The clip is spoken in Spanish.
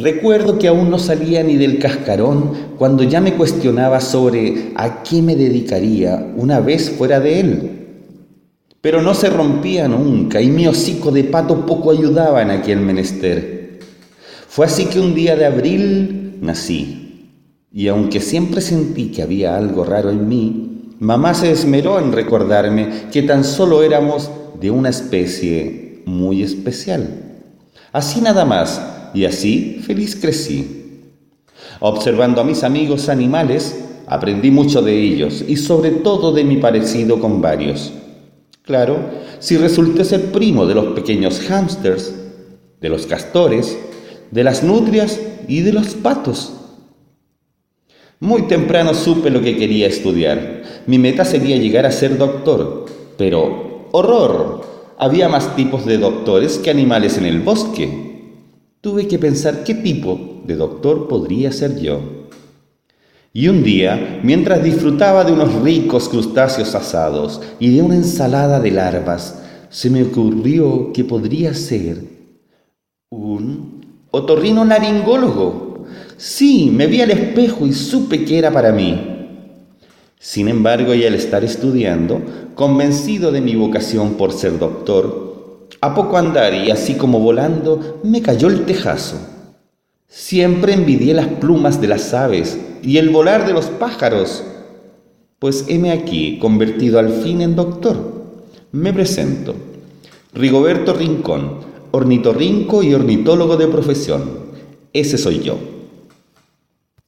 Recuerdo que aún no salía ni del cascarón cuando ya me cuestionaba sobre a qué me dedicaría una vez fuera de él. Pero no se rompía nunca y mi hocico de pato poco ayudaba en aquel menester. Fue así que un día de abril nací, y aunque siempre sentí que había algo raro en mí, mamá se esmeró en recordarme que tan solo éramos de una especie muy especial. Así nada más, y así feliz crecí. Observando a mis amigos animales, aprendí mucho de ellos y sobre todo de mi parecido con varios. Claro, si resulté ser primo de los pequeños hámsters, de los castores, de las nutrias y de los patos. Muy temprano supe lo que quería estudiar. Mi meta sería llegar a ser doctor, pero horror, había más tipos de doctores que animales en el bosque. Tuve que pensar qué tipo de doctor podría ser yo. Y un día, mientras disfrutaba de unos ricos crustáceos asados y de una ensalada de larvas, se me ocurrió que podría ser un otorrino laringólogo. Sí, me vi al espejo y supe que era para mí. Sin embargo, y al estar estudiando, convencido de mi vocación por ser doctor, a poco andar y así como volando, me cayó el tejazo. Siempre envidié las plumas de las aves y el volar de los pájaros. Pues heme aquí, convertido al fin en doctor. Me presento. Rigoberto Rincón, ornitorrinco y ornitólogo de profesión. Ese soy yo.